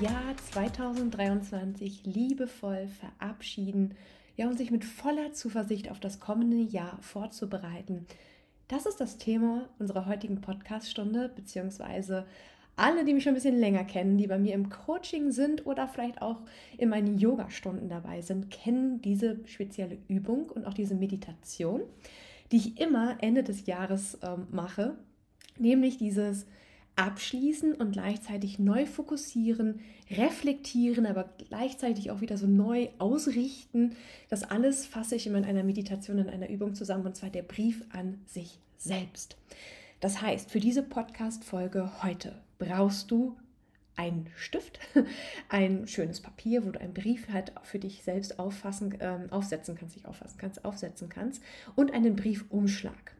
Jahr 2023 liebevoll verabschieden ja, und sich mit voller Zuversicht auf das kommende Jahr vorzubereiten. Das ist das Thema unserer heutigen Podcast-Stunde, beziehungsweise alle, die mich schon ein bisschen länger kennen, die bei mir im Coaching sind oder vielleicht auch in meinen Yoga-Stunden dabei sind, kennen diese spezielle Übung und auch diese Meditation, die ich immer Ende des Jahres ähm, mache, nämlich dieses abschließen und gleichzeitig neu fokussieren, reflektieren, aber gleichzeitig auch wieder so neu ausrichten. Das alles fasse ich immer in einer Meditation, in einer Übung zusammen, und zwar der Brief an sich selbst. Das heißt, für diese Podcast-Folge heute brauchst du einen Stift, ein schönes Papier, wo du einen Brief halt für dich selbst auffassen, äh, aufsetzen kannst, nicht auffassen kannst, aufsetzen kannst und einen Briefumschlag.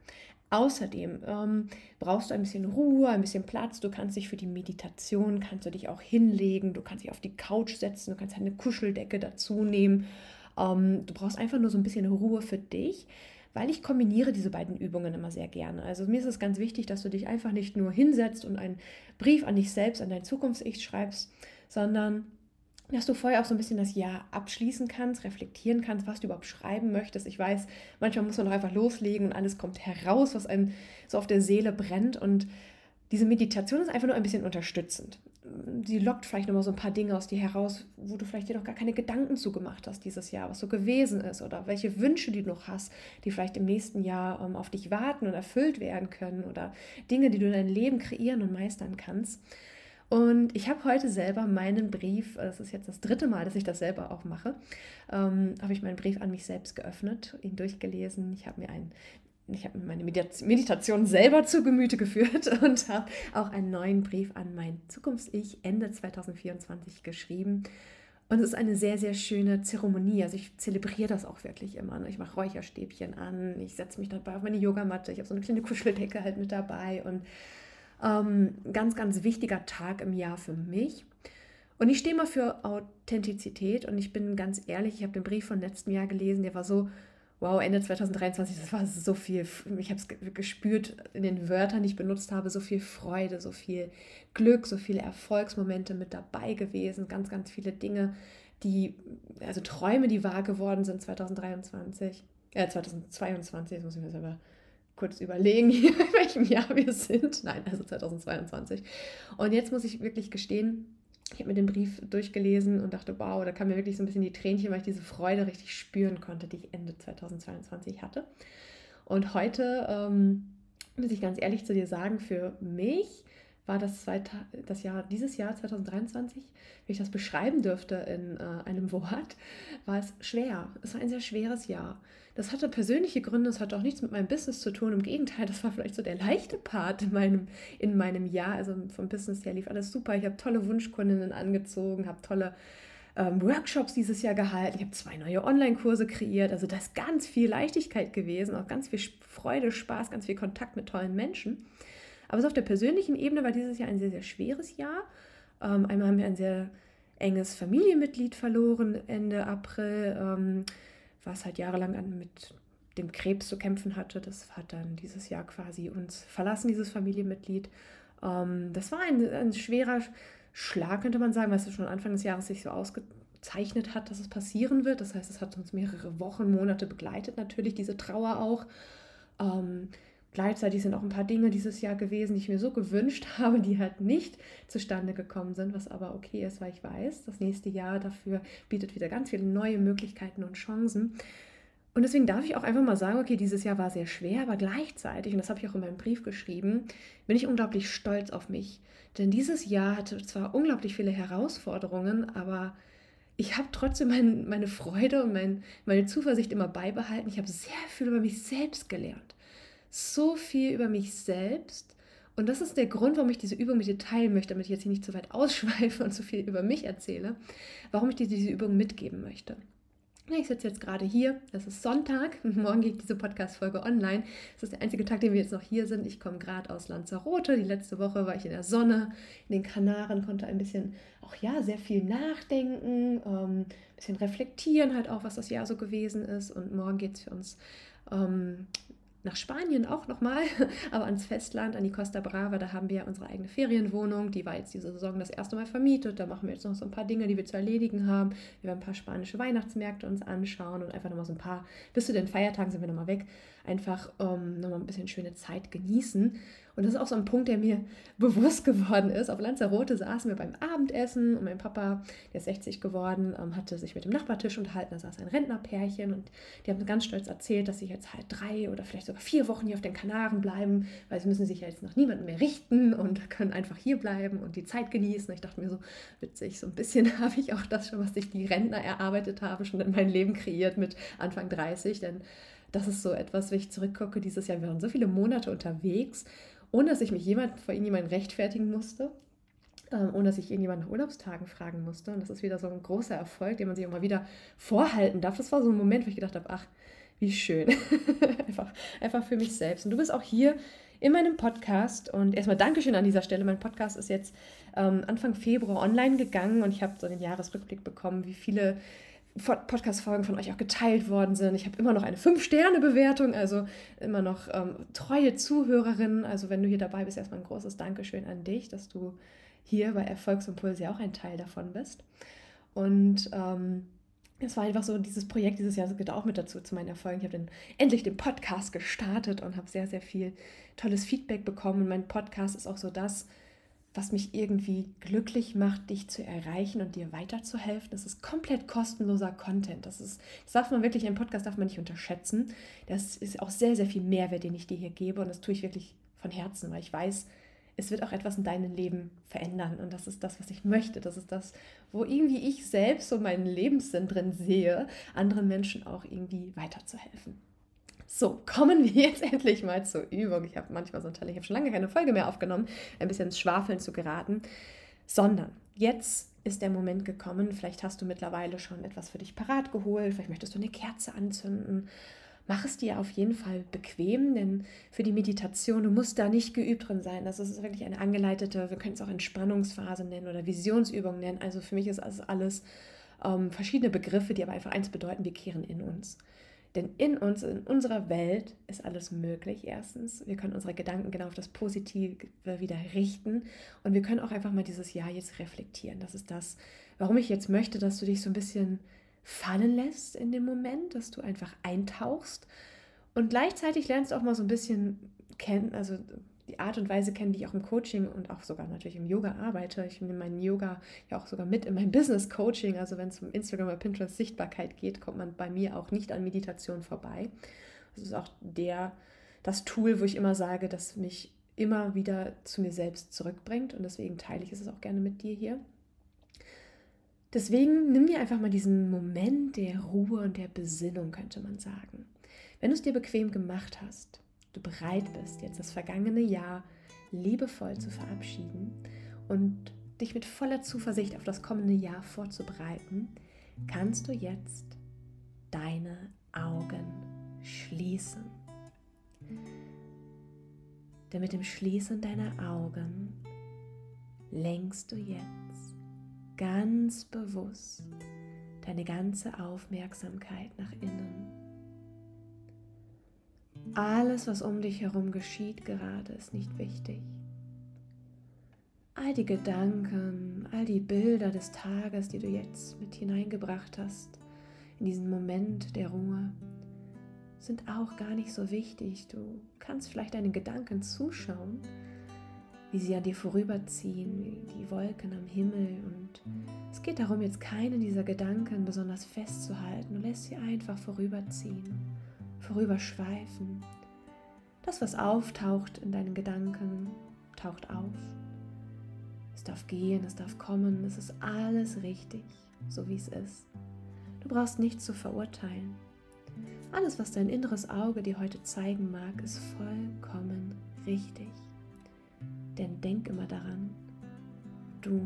Außerdem ähm, brauchst du ein bisschen Ruhe, ein bisschen Platz. Du kannst dich für die Meditation, kannst du dich auch hinlegen, du kannst dich auf die Couch setzen, du kannst eine Kuscheldecke dazu nehmen. Ähm, du brauchst einfach nur so ein bisschen Ruhe für dich, weil ich kombiniere diese beiden Übungen immer sehr gerne. Also mir ist es ganz wichtig, dass du dich einfach nicht nur hinsetzt und einen Brief an dich selbst, an dein Zukunfts-Ich schreibst, sondern dass du vorher auch so ein bisschen das Jahr abschließen kannst, reflektieren kannst, was du überhaupt schreiben möchtest. Ich weiß, manchmal muss man doch einfach loslegen und alles kommt heraus, was einem so auf der Seele brennt. Und diese Meditation ist einfach nur ein bisschen unterstützend. Sie lockt vielleicht nochmal so ein paar Dinge aus dir heraus, wo du vielleicht dir noch gar keine Gedanken zugemacht hast dieses Jahr, was so gewesen ist oder welche Wünsche du noch hast, die vielleicht im nächsten Jahr ähm, auf dich warten und erfüllt werden können oder Dinge, die du in deinem Leben kreieren und meistern kannst. Und ich habe heute selber meinen Brief, das ist jetzt das dritte Mal, dass ich das selber auch mache, ähm, habe ich meinen Brief an mich selbst geöffnet, ihn durchgelesen. Ich habe mir einen ich habe meine Meditation selber zu Gemüte geführt und habe auch einen neuen Brief an mein Zukunfts-Ich Ende 2024 geschrieben. Und es ist eine sehr, sehr schöne Zeremonie. Also ich zelebriere das auch wirklich immer. Ne? Ich mache Räucherstäbchen an, ich setze mich dabei auf meine Yogamatte, ich habe so eine kleine Kuscheldecke halt mit dabei und ähm, ganz, ganz wichtiger Tag im Jahr für mich. Und ich stehe mal für Authentizität und ich bin ganz ehrlich, ich habe den Brief von letztem Jahr gelesen, der war so, wow, Ende 2023, das war so viel, ich habe es gespürt in den Wörtern, die ich benutzt habe, so viel Freude, so viel Glück, so viele Erfolgsmomente mit dabei gewesen, ganz, ganz viele Dinge, die, also Träume, die wahr geworden sind 2023, äh, 2022, das muss ich mir selber kurz überlegen, hier, in welchem Jahr wir sind. Nein, also 2022. Und jetzt muss ich wirklich gestehen, ich habe mir den Brief durchgelesen und dachte, wow, da kam mir wirklich so ein bisschen die Tränchen, weil ich diese Freude richtig spüren konnte, die ich Ende 2022 hatte. Und heute, ähm, muss ich ganz ehrlich zu dir sagen, für mich war das, das Jahr, dieses Jahr 2023, wenn ich das beschreiben dürfte in äh, einem Wort, war es schwer. Es war ein sehr schweres Jahr. Das hatte persönliche Gründe, es hatte auch nichts mit meinem Business zu tun. Im Gegenteil, das war vielleicht so der leichte Part in meinem, in meinem Jahr. Also vom Business her lief alles super. Ich habe tolle Wunschkundinnen angezogen, habe tolle ähm, Workshops dieses Jahr gehalten. Ich habe zwei neue Online-Kurse kreiert. Also da ist ganz viel Leichtigkeit gewesen, auch ganz viel Freude, Spaß, ganz viel Kontakt mit tollen Menschen. Aber so auf der persönlichen Ebene war dieses Jahr ein sehr, sehr schweres Jahr. Ähm, einmal haben wir ein sehr enges Familienmitglied verloren Ende April. Ähm, was halt jahrelang an, mit dem Krebs zu kämpfen hatte. Das hat dann dieses Jahr quasi uns verlassen, dieses Familienmitglied. Ähm, das war ein, ein schwerer Schlag, könnte man sagen, was schon Anfang des Jahres sich so ausgezeichnet hat, dass es passieren wird. Das heißt, es hat uns mehrere Wochen, Monate begleitet, natürlich diese Trauer auch. Ähm, gleichzeitig sind auch ein paar Dinge dieses Jahr gewesen, die ich mir so gewünscht habe, die halt nicht zustande gekommen sind, was aber okay ist, weil ich weiß, das nächste Jahr dafür bietet wieder ganz viele neue Möglichkeiten und Chancen. Und deswegen darf ich auch einfach mal sagen, okay, dieses Jahr war sehr schwer, aber gleichzeitig, und das habe ich auch in meinem Brief geschrieben, bin ich unglaublich stolz auf mich. Denn dieses Jahr hatte zwar unglaublich viele Herausforderungen, aber ich habe trotzdem mein, meine Freude und mein, meine Zuversicht immer beibehalten. Ich habe sehr viel über mich selbst gelernt so viel über mich selbst. Und das ist der Grund, warum ich diese Übung mit dir teilen möchte, damit ich jetzt hier nicht zu weit ausschweife und zu viel über mich erzähle, warum ich dir diese Übung mitgeben möchte. Ich sitze jetzt gerade hier, es ist Sonntag, morgen geht diese Podcast-Folge online. Es ist der einzige Tag, den wir jetzt noch hier sind. Ich komme gerade aus Lanzarote. Die letzte Woche war ich in der Sonne, in den Kanaren, konnte ein bisschen, auch ja, sehr viel nachdenken, ähm, ein bisschen reflektieren halt auch, was das Jahr so gewesen ist. Und morgen geht es für uns ähm, nach Spanien auch nochmal, aber ans Festland, an die Costa Brava. Da haben wir unsere eigene Ferienwohnung. Die war jetzt diese Saison das erste Mal vermietet. Da machen wir jetzt noch so ein paar Dinge, die wir zu erledigen haben. Wir werden ein paar spanische Weihnachtsmärkte uns anschauen und einfach nochmal so ein paar, bis zu den Feiertagen sind wir nochmal weg, einfach ähm, nochmal ein bisschen schöne Zeit genießen. Und das ist auch so ein Punkt, der mir bewusst geworden ist. Auf Lanzarote saßen wir beim Abendessen und mein Papa, der ist 60 geworden, ähm, hatte sich mit dem Nachbartisch unterhalten. Da saß ein Rentnerpärchen und die haben ganz stolz erzählt, dass sie jetzt halt drei oder vielleicht sogar vier Wochen hier auf den Kanaren bleiben, weil sie müssen sich ja jetzt nach niemandem mehr richten und können einfach hier bleiben und die Zeit genießen. Ich dachte mir so, witzig, so ein bisschen habe ich auch das schon, was sich die Rentner erarbeitet haben, schon in mein Leben kreiert mit Anfang 30, denn das ist so etwas, wenn ich zurückgucke, dieses Jahr, wir waren so viele Monate unterwegs ohne dass ich mich jemand vor irgendjemandem rechtfertigen musste, ähm, ohne dass ich irgendjemand nach Urlaubstagen fragen musste. Und das ist wieder so ein großer Erfolg, den man sich mal wieder vorhalten darf. Das war so ein Moment, wo ich gedacht habe, ach, wie schön. einfach, einfach für mich selbst. Und du bist auch hier in meinem Podcast. Und erstmal Dankeschön an dieser Stelle. Mein Podcast ist jetzt ähm, Anfang Februar online gegangen und ich habe so den Jahresrückblick bekommen, wie viele Podcast-Folgen von euch auch geteilt worden sind. Ich habe immer noch eine 5-Sterne-Bewertung, also immer noch ähm, treue Zuhörerinnen. Also wenn du hier dabei bist, erstmal ein großes Dankeschön an dich, dass du hier bei Erfolgsimpuls ja auch ein Teil davon bist. Und ähm, es war einfach so, dieses Projekt dieses Jahr gehört auch mit dazu zu meinen Erfolgen. Ich habe endlich den Podcast gestartet und habe sehr, sehr viel tolles Feedback bekommen. Und mein Podcast ist auch so das, was mich irgendwie glücklich macht, dich zu erreichen und dir weiterzuhelfen. Das ist komplett kostenloser Content. Das ist, das darf man wirklich, ein Podcast darf man nicht unterschätzen. Das ist auch sehr, sehr viel Mehrwert, den ich dir hier gebe. Und das tue ich wirklich von Herzen, weil ich weiß, es wird auch etwas in deinem Leben verändern. Und das ist das, was ich möchte. Das ist das, wo irgendwie ich selbst so meinen Lebenssinn drin sehe, anderen Menschen auch irgendwie weiterzuhelfen. So, kommen wir jetzt endlich mal zur Übung. Ich habe manchmal so ein Teil, ich habe schon lange keine Folge mehr aufgenommen, ein bisschen ins Schwafeln zu geraten, sondern jetzt ist der Moment gekommen, vielleicht hast du mittlerweile schon etwas für dich parat geholt, vielleicht möchtest du eine Kerze anzünden. Mach es dir auf jeden Fall bequem, denn für die Meditation, du musst da nicht geübt drin sein. Das ist wirklich eine angeleitete, wir können es auch Entspannungsphase nennen oder Visionsübung nennen. Also für mich ist das alles ähm, verschiedene Begriffe, die aber einfach eins bedeuten, wir kehren in uns. Denn in uns, in unserer Welt ist alles möglich. Erstens, wir können unsere Gedanken genau auf das Positive wieder richten und wir können auch einfach mal dieses Jahr jetzt reflektieren. Das ist das, warum ich jetzt möchte, dass du dich so ein bisschen fallen lässt in dem Moment, dass du einfach eintauchst und gleichzeitig lernst du auch mal so ein bisschen kennen, also die Art und Weise kennen, wie ich auch im Coaching und auch sogar natürlich im Yoga arbeite. Ich nehme meinen Yoga ja auch sogar mit in mein Business Coaching. Also wenn es um Instagram oder Pinterest Sichtbarkeit geht, kommt man bei mir auch nicht an Meditation vorbei. Das ist auch der, das Tool, wo ich immer sage, dass mich immer wieder zu mir selbst zurückbringt und deswegen teile ich es auch gerne mit dir hier. Deswegen nimm dir einfach mal diesen Moment der Ruhe und der Besinnung, könnte man sagen. Wenn du es dir bequem gemacht hast, du bereit bist, jetzt das vergangene Jahr liebevoll zu verabschieden und dich mit voller Zuversicht auf das kommende Jahr vorzubereiten, kannst du jetzt deine Augen schließen. Denn mit dem Schließen deiner Augen lenkst du jetzt ganz bewusst deine ganze Aufmerksamkeit nach innen. Alles, was um dich herum geschieht gerade, ist nicht wichtig. All die Gedanken, all die Bilder des Tages, die du jetzt mit hineingebracht hast, in diesen Moment der Ruhe, sind auch gar nicht so wichtig. Du kannst vielleicht deinen Gedanken zuschauen, wie sie an dir vorüberziehen, wie die Wolken am Himmel. Und es geht darum, jetzt keinen dieser Gedanken besonders festzuhalten. Du lässt sie einfach vorüberziehen vorüberschweifen. Das, was auftaucht in deinen Gedanken, taucht auf. Es darf gehen, es darf kommen, es ist alles richtig, so wie es ist. Du brauchst nichts zu verurteilen. Alles, was dein inneres Auge dir heute zeigen mag, ist vollkommen richtig. Denn denk immer daran, du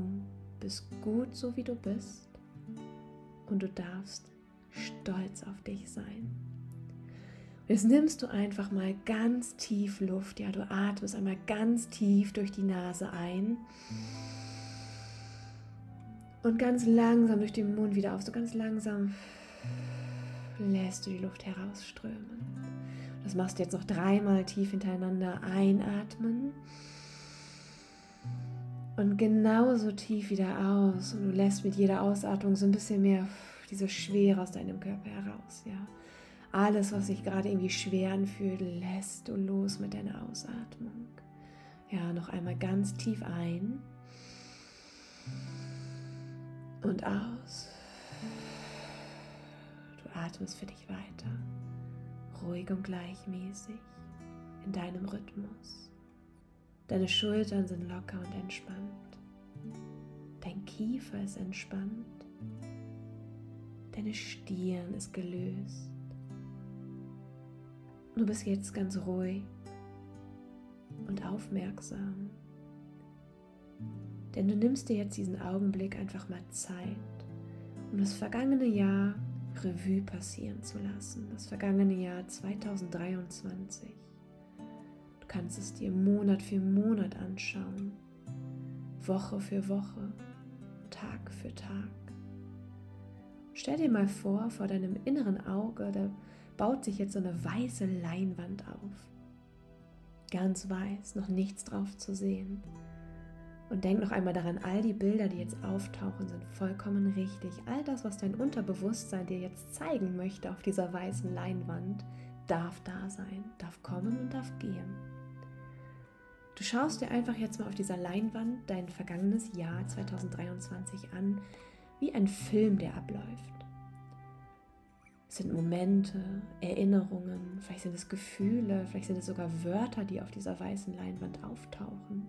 bist gut so wie du bist und du darfst stolz auf dich sein. Jetzt nimmst du einfach mal ganz tief Luft. Ja, du atmest einmal ganz tief durch die Nase ein. Und ganz langsam durch den Mund wieder auf. So ganz langsam lässt du die Luft herausströmen. Das machst du jetzt noch dreimal tief hintereinander einatmen. Und genauso tief wieder aus. Und du lässt mit jeder Ausatmung so ein bisschen mehr diese Schwere aus deinem Körper heraus. Ja. Alles, was sich gerade irgendwie schwer anfühlt, lässt du los mit deiner Ausatmung. Ja, noch einmal ganz tief ein und aus. Du atmest für dich weiter, ruhig und gleichmäßig in deinem Rhythmus. Deine Schultern sind locker und entspannt. Dein Kiefer ist entspannt. Deine Stirn ist gelöst. Du bist jetzt ganz ruhig und aufmerksam. Denn du nimmst dir jetzt diesen Augenblick einfach mal Zeit, um das vergangene Jahr Revue passieren zu lassen. Das vergangene Jahr 2023. Du kannst es dir Monat für Monat anschauen, Woche für Woche, Tag für Tag. Stell dir mal vor, vor deinem inneren Auge, da baut sich jetzt so eine weiße Leinwand auf. Ganz weiß, noch nichts drauf zu sehen. Und denk noch einmal daran, all die Bilder, die jetzt auftauchen, sind vollkommen richtig. All das, was dein Unterbewusstsein dir jetzt zeigen möchte auf dieser weißen Leinwand, darf da sein, darf kommen und darf gehen. Du schaust dir einfach jetzt mal auf dieser Leinwand dein vergangenes Jahr 2023 an, wie ein Film, der abläuft. Es sind Momente, Erinnerungen, vielleicht sind es Gefühle, vielleicht sind es sogar Wörter, die auf dieser weißen Leinwand auftauchen.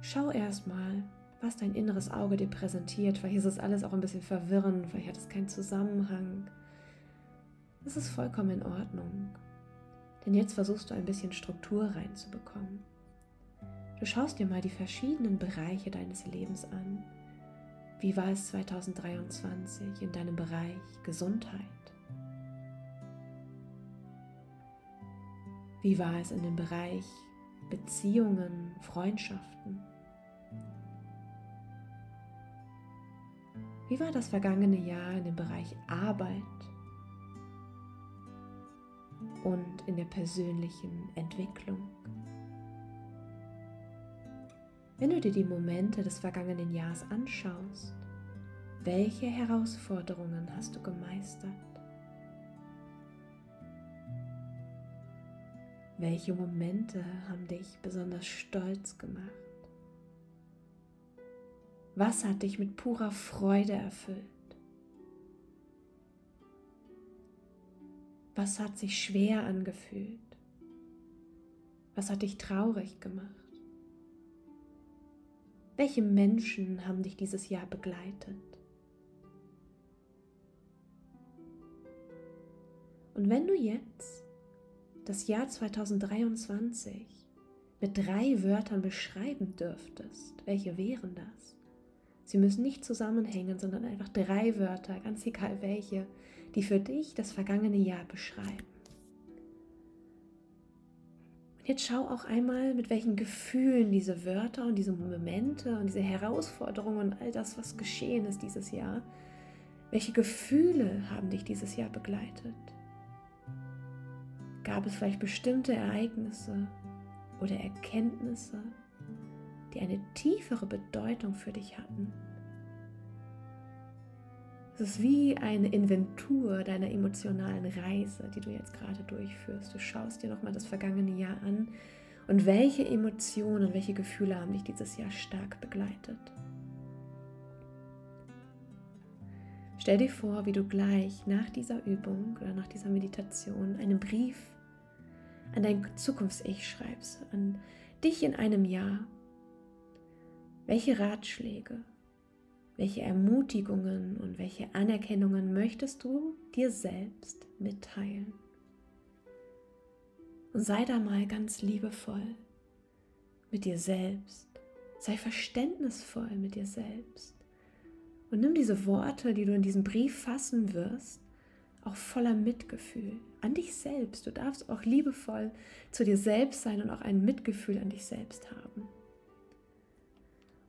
Schau erstmal, was dein inneres Auge dir präsentiert. Vielleicht ist es alles auch ein bisschen verwirrend, vielleicht hat es keinen Zusammenhang. Das ist vollkommen in Ordnung. Denn jetzt versuchst du ein bisschen Struktur reinzubekommen. Du schaust dir mal die verschiedenen Bereiche deines Lebens an wie war es 2023 in deinem Bereich Gesundheit? Wie war es in dem Bereich Beziehungen, Freundschaften? Wie war das vergangene Jahr in dem Bereich Arbeit und in der persönlichen Entwicklung? Wenn du dir die Momente des vergangenen Jahres anschaust, welche Herausforderungen hast du gemeistert? Welche Momente haben dich besonders stolz gemacht? Was hat dich mit purer Freude erfüllt? Was hat sich schwer angefühlt? Was hat dich traurig gemacht? Welche Menschen haben dich dieses Jahr begleitet? Und wenn du jetzt das Jahr 2023 mit drei Wörtern beschreiben dürftest, welche wären das? Sie müssen nicht zusammenhängen, sondern einfach drei Wörter, ganz egal welche, die für dich das vergangene Jahr beschreiben. Jetzt schau auch einmal, mit welchen Gefühlen diese Wörter und diese Momente und diese Herausforderungen und all das, was geschehen ist dieses Jahr, welche Gefühle haben dich dieses Jahr begleitet? Gab es vielleicht bestimmte Ereignisse oder Erkenntnisse, die eine tiefere Bedeutung für dich hatten? Es ist wie eine Inventur deiner emotionalen Reise, die du jetzt gerade durchführst. Du schaust dir nochmal das vergangene Jahr an und welche Emotionen, welche Gefühle haben dich dieses Jahr stark begleitet. Stell dir vor, wie du gleich nach dieser Übung oder nach dieser Meditation einen Brief an dein Zukunfts-Ich schreibst, an dich in einem Jahr. Welche Ratschläge, welche Ermutigungen und welche Anerkennungen möchtest du dir selbst mitteilen? Und sei da mal ganz liebevoll mit dir selbst. Sei verständnisvoll mit dir selbst. Und nimm diese Worte, die du in diesem Brief fassen wirst, auch voller Mitgefühl an dich selbst. Du darfst auch liebevoll zu dir selbst sein und auch ein Mitgefühl an dich selbst haben.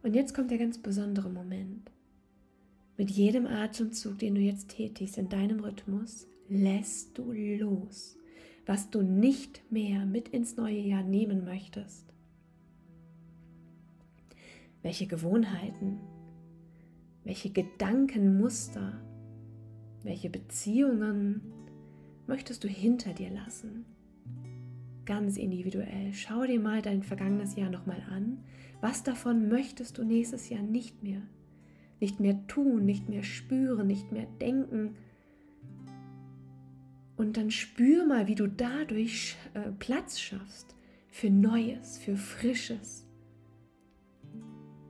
Und jetzt kommt der ganz besondere Moment. Mit jedem Atemzug, den du jetzt tätigst in deinem Rhythmus, lässt du los, was du nicht mehr mit ins neue Jahr nehmen möchtest. Welche Gewohnheiten, welche Gedankenmuster, welche Beziehungen möchtest du hinter dir lassen? Ganz individuell. Schau dir mal dein vergangenes Jahr nochmal an. Was davon möchtest du nächstes Jahr nicht mehr? Nicht mehr tun, nicht mehr spüren, nicht mehr denken. Und dann spür mal, wie du dadurch äh, Platz schaffst für Neues, für Frisches.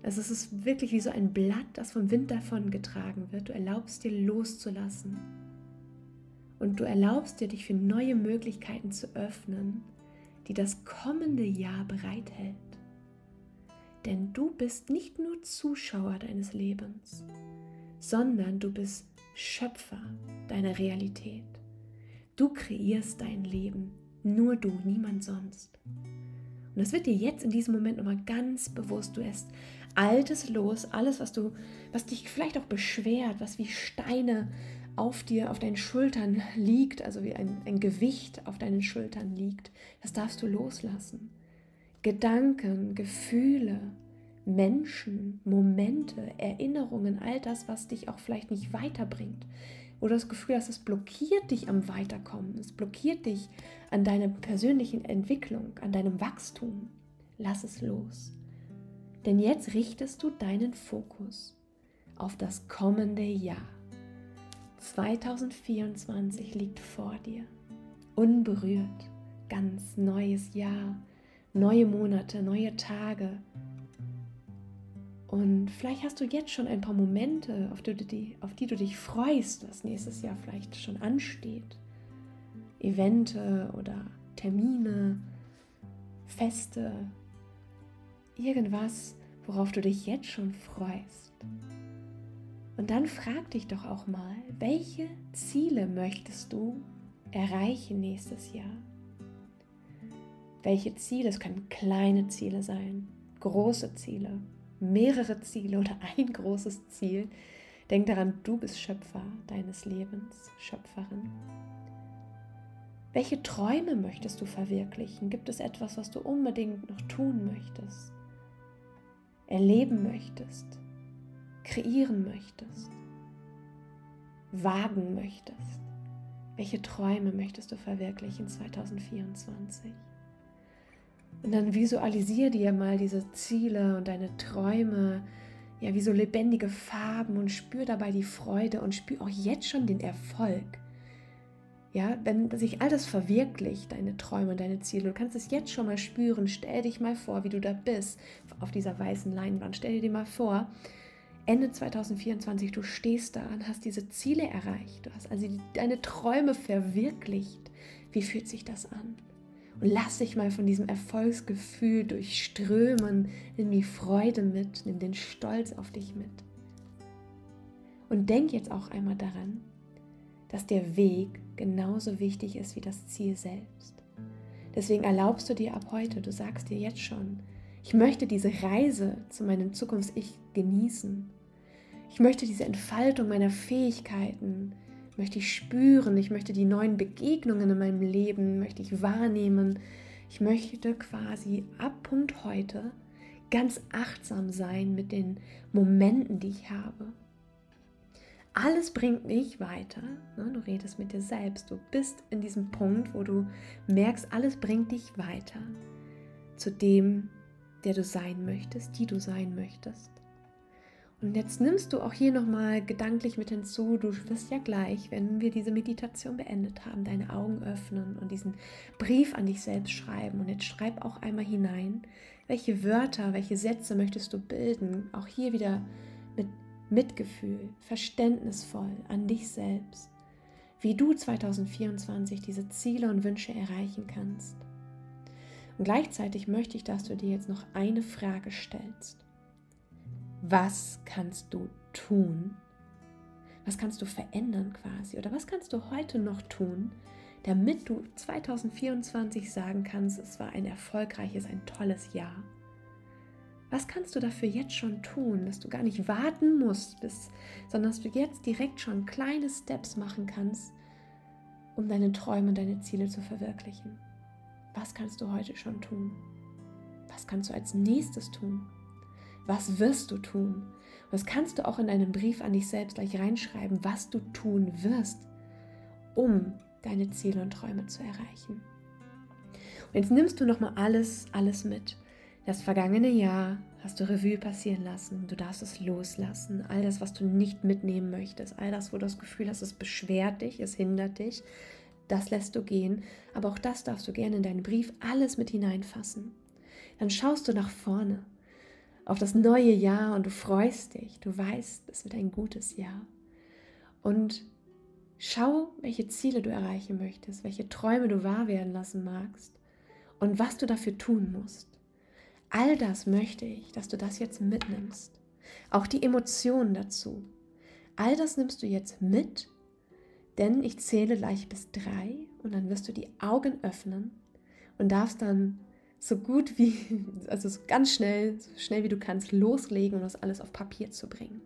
Also es ist wirklich wie so ein Blatt, das vom Wind davon getragen wird. Du erlaubst dir loszulassen. Und du erlaubst dir, dich für neue Möglichkeiten zu öffnen, die das kommende Jahr bereithält. Denn du bist nicht nur Zuschauer deines Lebens, sondern du bist Schöpfer deiner Realität. Du kreierst dein Leben, nur du, niemand sonst. Und das wird dir jetzt in diesem Moment nochmal ganz bewusst. Du lässt Altes los, alles, was du, was dich vielleicht auch beschwert, was wie Steine auf dir, auf deinen Schultern liegt, also wie ein, ein Gewicht auf deinen Schultern liegt, das darfst du loslassen. Gedanken, Gefühle, Menschen, Momente, Erinnerungen, all das, was dich auch vielleicht nicht weiterbringt. Oder das Gefühl hast, es blockiert dich am Weiterkommen, es blockiert dich an deiner persönlichen Entwicklung, an deinem Wachstum. Lass es los. Denn jetzt richtest du deinen Fokus auf das kommende Jahr. 2024 liegt vor dir, unberührt, ganz neues Jahr, neue Monate, neue Tage. Und vielleicht hast du jetzt schon ein paar Momente, auf die, auf die du dich freust, was nächstes Jahr vielleicht schon ansteht. Evente oder Termine, Feste, irgendwas, worauf du dich jetzt schon freust. Und dann frag dich doch auch mal, welche Ziele möchtest du erreichen nächstes Jahr? Welche Ziele? Es können kleine Ziele sein, große Ziele, mehrere Ziele oder ein großes Ziel. Denk daran, du bist Schöpfer deines Lebens, Schöpferin. Welche Träume möchtest du verwirklichen? Gibt es etwas, was du unbedingt noch tun möchtest, erleben möchtest? kreieren möchtest, wagen möchtest. Welche Träume möchtest du verwirklichen 2024? Und dann visualisiere dir mal diese Ziele und deine Träume, ja, wie so lebendige Farben und spür dabei die Freude und spür auch jetzt schon den Erfolg. Ja, wenn sich all das verwirklicht, deine Träume und deine Ziele, du kannst es jetzt schon mal spüren. Stell dich mal vor, wie du da bist auf dieser weißen Leinwand. Stell dir mal vor, Ende 2024, du stehst da und hast diese Ziele erreicht. Du hast also deine Träume verwirklicht. Wie fühlt sich das an? Und lass dich mal von diesem Erfolgsgefühl durchströmen. Nimm die Freude mit, nimm den Stolz auf dich mit. Und denk jetzt auch einmal daran, dass der Weg genauso wichtig ist wie das Ziel selbst. Deswegen erlaubst du dir ab heute, du sagst dir jetzt schon, ich möchte diese Reise zu meinem Zukunfts-Ich genießen. Ich möchte diese Entfaltung meiner Fähigkeiten, möchte ich spüren, ich möchte die neuen Begegnungen in meinem Leben, möchte ich wahrnehmen. Ich möchte quasi ab Punkt heute ganz achtsam sein mit den Momenten, die ich habe. Alles bringt dich weiter. Ne? Du redest mit dir selbst. Du bist in diesem Punkt, wo du merkst, alles bringt dich weiter zu dem, der du sein möchtest, die du sein möchtest. Und jetzt nimmst du auch hier nochmal gedanklich mit hinzu, du wirst ja gleich, wenn wir diese Meditation beendet haben, deine Augen öffnen und diesen Brief an dich selbst schreiben. Und jetzt schreib auch einmal hinein, welche Wörter, welche Sätze möchtest du bilden. Auch hier wieder mit Mitgefühl, verständnisvoll an dich selbst, wie du 2024 diese Ziele und Wünsche erreichen kannst. Und gleichzeitig möchte ich, dass du dir jetzt noch eine Frage stellst. Was kannst du tun Was kannst du verändern quasi? Oder was kannst du heute noch tun, damit du 2024 sagen kannst, es war ein erfolgreiches, ein tolles Jahr? Was kannst du dafür jetzt schon tun, dass du gar nicht warten musst, bis, sondern dass du jetzt direkt schon kleine Steps machen kannst, um deine Träume und deine Ziele zu verwirklichen? Was kannst du heute schon tun? Was kannst du als nächstes tun? Was wirst du tun? Und das kannst du auch in deinem Brief an dich selbst gleich reinschreiben, was du tun wirst, um deine Ziele und Träume zu erreichen. Und jetzt nimmst du nochmal alles, alles mit. Das vergangene Jahr hast du Revue passieren lassen. Du darfst es loslassen. All das, was du nicht mitnehmen möchtest, all das, wo du das Gefühl hast, es beschwert dich, es hindert dich, das lässt du gehen. Aber auch das darfst du gerne in deinen Brief alles mit hineinfassen. Dann schaust du nach vorne auf das neue Jahr und du freust dich. Du weißt, es wird ein gutes Jahr. Und schau, welche Ziele du erreichen möchtest, welche Träume du wahr werden lassen magst und was du dafür tun musst. All das möchte ich, dass du das jetzt mitnimmst. Auch die Emotionen dazu. All das nimmst du jetzt mit, denn ich zähle gleich bis drei und dann wirst du die Augen öffnen und darfst dann so gut wie, also so ganz schnell, so schnell wie du kannst, loslegen und das alles auf Papier zu bringen.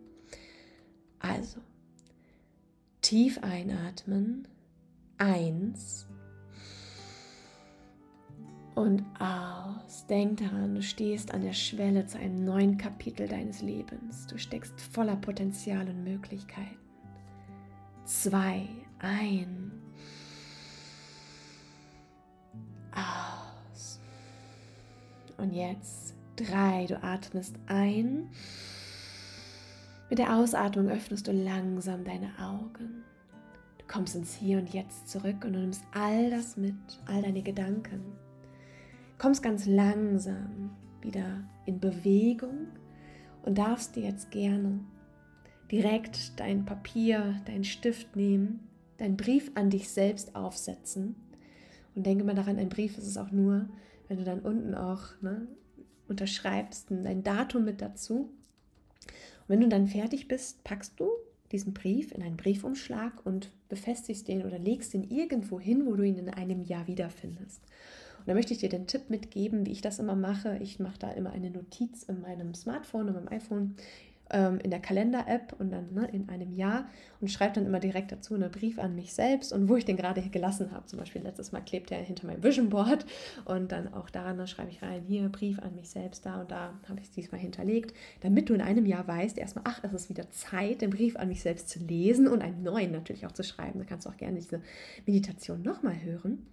Also, tief einatmen. Eins, und aus. Denk daran, du stehst an der Schwelle zu einem neuen Kapitel deines Lebens. Du steckst voller Potenzial und Möglichkeiten. Zwei, ein. Aus. Und jetzt drei, du atmest ein. Mit der Ausatmung öffnest du langsam deine Augen. Du kommst ins Hier und Jetzt zurück und du nimmst all das mit, all deine Gedanken, kommst ganz langsam wieder in Bewegung und darfst dir jetzt gerne direkt dein Papier, deinen Stift nehmen, deinen Brief an dich selbst aufsetzen. Und denke mal daran, ein Brief ist es auch nur, wenn du dann unten auch ne, unterschreibst, dein Datum mit dazu. Und wenn du dann fertig bist, packst du diesen Brief in einen Briefumschlag und befestigst den oder legst ihn irgendwo hin, wo du ihn in einem Jahr wiederfindest. Und da möchte ich dir den Tipp mitgeben, wie ich das immer mache. Ich mache da immer eine Notiz in meinem Smartphone, in meinem iPhone, ähm, in der Kalender-App und dann ne, in einem Jahr und schreibe dann immer direkt dazu einen Brief an mich selbst und wo ich den gerade gelassen habe. Zum Beispiel letztes Mal klebt er hinter meinem Vision Board und dann auch daran dann schreibe ich rein, hier Brief an mich selbst, da und da habe ich es diesmal hinterlegt, damit du in einem Jahr weißt, erstmal, ach, es ist wieder Zeit, den Brief an mich selbst zu lesen und einen neuen natürlich auch zu schreiben. Da kannst du auch gerne diese Meditation nochmal hören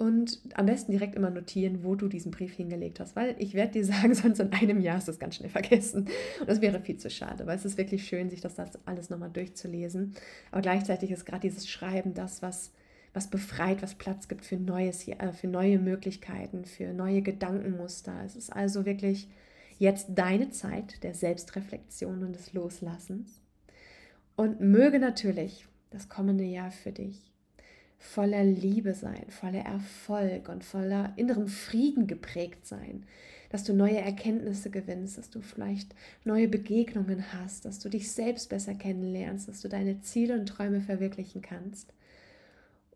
und am besten direkt immer notieren, wo du diesen Brief hingelegt hast, weil ich werde dir sagen, sonst in einem Jahr hast du es ganz schnell vergessen. Und das wäre viel zu schade, weil es ist wirklich schön, sich das, das alles nochmal durchzulesen. Aber gleichzeitig ist gerade dieses Schreiben das, was, was befreit, was Platz gibt für, Neues, äh, für neue Möglichkeiten, für neue Gedankenmuster. Es ist also wirklich jetzt deine Zeit der Selbstreflexion und des Loslassens. Und möge natürlich das kommende Jahr für dich voller Liebe sein, voller Erfolg und voller innerem Frieden geprägt sein, dass du neue Erkenntnisse gewinnst, dass du vielleicht neue Begegnungen hast, dass du dich selbst besser kennenlernst, dass du deine Ziele und Träume verwirklichen kannst.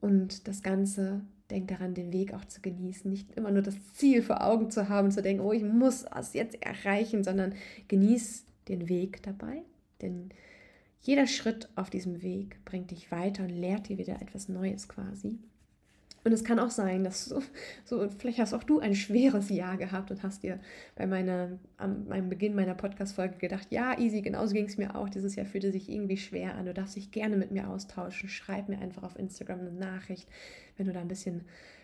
Und das Ganze, denk daran, den Weg auch zu genießen, nicht immer nur das Ziel vor Augen zu haben, zu denken, oh, ich muss es jetzt erreichen, sondern genieß den Weg dabei, denn jeder Schritt auf diesem Weg bringt dich weiter und lehrt dir wieder etwas Neues quasi. Und es kann auch sein, dass so, so, vielleicht hast auch du ein schweres Jahr gehabt und hast dir bei meiner, am, am Beginn meiner Podcast-Folge gedacht, ja, easy, genauso ging es mir auch. Dieses Jahr fühlte sich irgendwie schwer an. Du darfst dich gerne mit mir austauschen. Schreib mir einfach auf Instagram eine Nachricht, wenn du da ein bisschen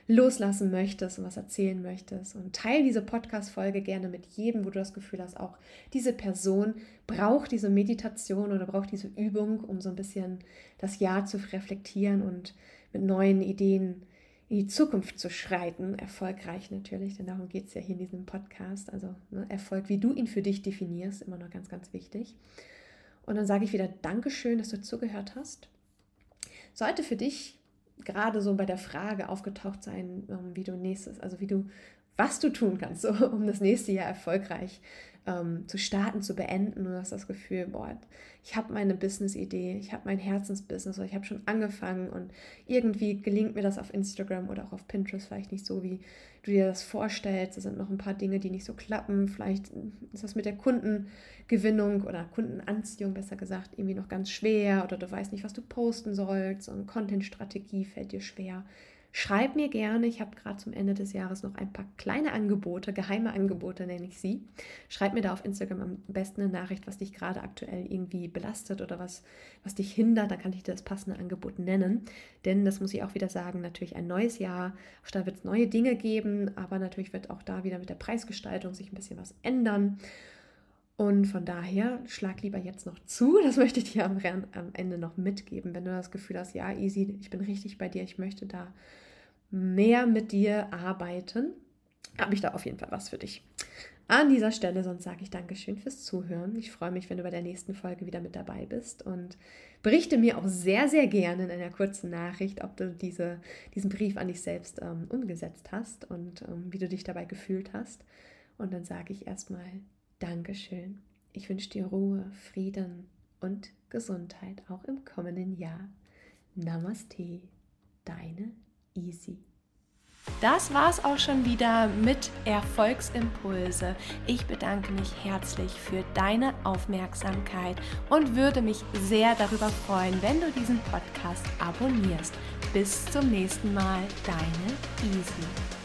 loslassen möchtest und was erzählen möchtest. Und teile diese Podcast-Folge gerne mit jedem, wo du das Gefühl hast, auch diese Person braucht diese Meditation oder braucht diese Übung, um so ein bisschen das Jahr zu reflektieren und mit neuen Ideen in die Zukunft zu schreiten. Erfolgreich natürlich, denn darum geht es ja hier in diesem Podcast. Also ne, Erfolg, wie du ihn für dich definierst, immer noch ganz, ganz wichtig. Und dann sage ich wieder Dankeschön, dass du zugehört hast. Sollte für dich gerade so bei der Frage aufgetaucht sein, ähm, wie du nächstes, also wie du, was du tun kannst, so, um das nächste Jahr erfolgreich ähm, zu starten, zu beenden. Und du hast das Gefühl, boah, ich habe meine Business-Idee, ich habe mein Herzensbusiness oder ich habe schon angefangen und irgendwie gelingt mir das auf Instagram oder auch auf Pinterest vielleicht nicht so, wie du dir das vorstellst. Es sind noch ein paar Dinge, die nicht so klappen. Vielleicht ist das mit der Kundengewinnung oder Kundenanziehung, besser gesagt, irgendwie noch ganz schwer oder du weißt nicht, was du posten sollst und Content-Strategie fällt dir schwer. Schreib mir gerne, ich habe gerade zum Ende des Jahres noch ein paar kleine Angebote, geheime Angebote nenne ich sie. Schreib mir da auf Instagram am besten eine Nachricht, was dich gerade aktuell irgendwie belastet oder was, was dich hindert. Dann kann ich dir das passende Angebot nennen. Denn das muss ich auch wieder sagen, natürlich ein neues Jahr. Auch da wird es neue Dinge geben, aber natürlich wird auch da wieder mit der Preisgestaltung sich ein bisschen was ändern. Und von daher schlag lieber jetzt noch zu. Das möchte ich dir am, am, Ende noch mitgeben. Wenn du das Gefühl hast, ja, easy, ich bin richtig bei dir, ich möchte da mehr mit dir arbeiten, habe ich da auf jeden Fall was für dich. An dieser Stelle, sonst sage ich Dankeschön fürs Zuhören. Ich freue mich, wenn du bei der nächsten Folge wieder mit dabei bist und berichte mir auch sehr, sehr gerne in einer kurzen Nachricht, ob du diese, diesen Brief an dich selbst ähm, umgesetzt hast und ähm, wie du dich dabei gefühlt hast. Und dann sage ich erstmal Dankeschön. Ich wünsche dir Ruhe, Frieden und Gesundheit auch im kommenden Jahr. Namaste, deine Easy. Das war's auch schon wieder mit Erfolgsimpulse. Ich bedanke mich herzlich für deine Aufmerksamkeit und würde mich sehr darüber freuen, wenn du diesen Podcast abonnierst. Bis zum nächsten Mal, deine Easy.